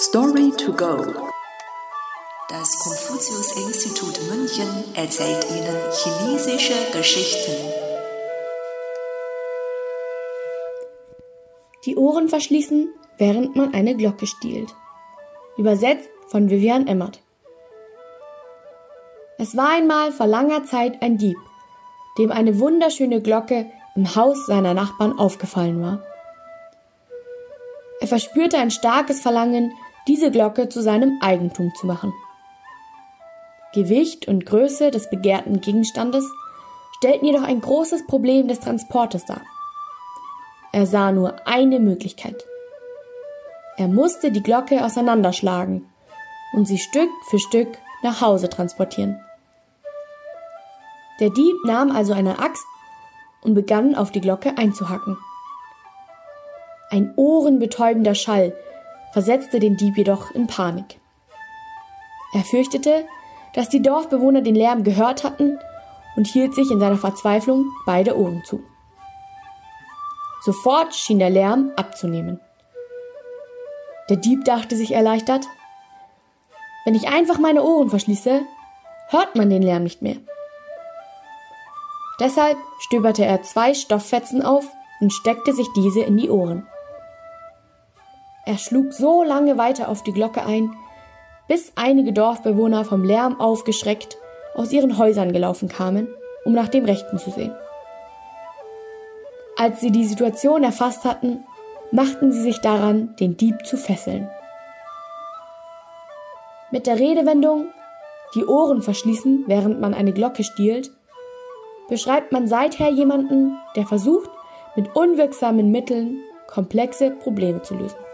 Story to go. Das Konfuzius-Institut München erzählt Ihnen chinesische Geschichten. Die Ohren verschließen, während man eine Glocke stiehlt. Übersetzt von Vivian Emmert. Es war einmal vor langer Zeit ein Dieb, dem eine wunderschöne Glocke im Haus seiner Nachbarn aufgefallen war. Er verspürte ein starkes Verlangen, diese Glocke zu seinem Eigentum zu machen. Gewicht und Größe des begehrten Gegenstandes stellten jedoch ein großes Problem des Transportes dar. Er sah nur eine Möglichkeit. Er musste die Glocke auseinanderschlagen und sie Stück für Stück nach Hause transportieren. Der Dieb nahm also eine Axt und begann auf die Glocke einzuhacken. Ein ohrenbetäubender Schall versetzte den Dieb jedoch in Panik. Er fürchtete, dass die Dorfbewohner den Lärm gehört hatten und hielt sich in seiner Verzweiflung beide Ohren zu. Sofort schien der Lärm abzunehmen. Der Dieb dachte sich erleichtert, wenn ich einfach meine Ohren verschließe, hört man den Lärm nicht mehr. Deshalb stöberte er zwei Stofffetzen auf und steckte sich diese in die Ohren. Er schlug so lange weiter auf die Glocke ein, bis einige Dorfbewohner vom Lärm aufgeschreckt aus ihren Häusern gelaufen kamen, um nach dem Rechten zu sehen. Als sie die Situation erfasst hatten, machten sie sich daran, den Dieb zu fesseln. Mit der Redewendung die Ohren verschließen, während man eine Glocke stiehlt, beschreibt man seither jemanden, der versucht, mit unwirksamen Mitteln komplexe Probleme zu lösen.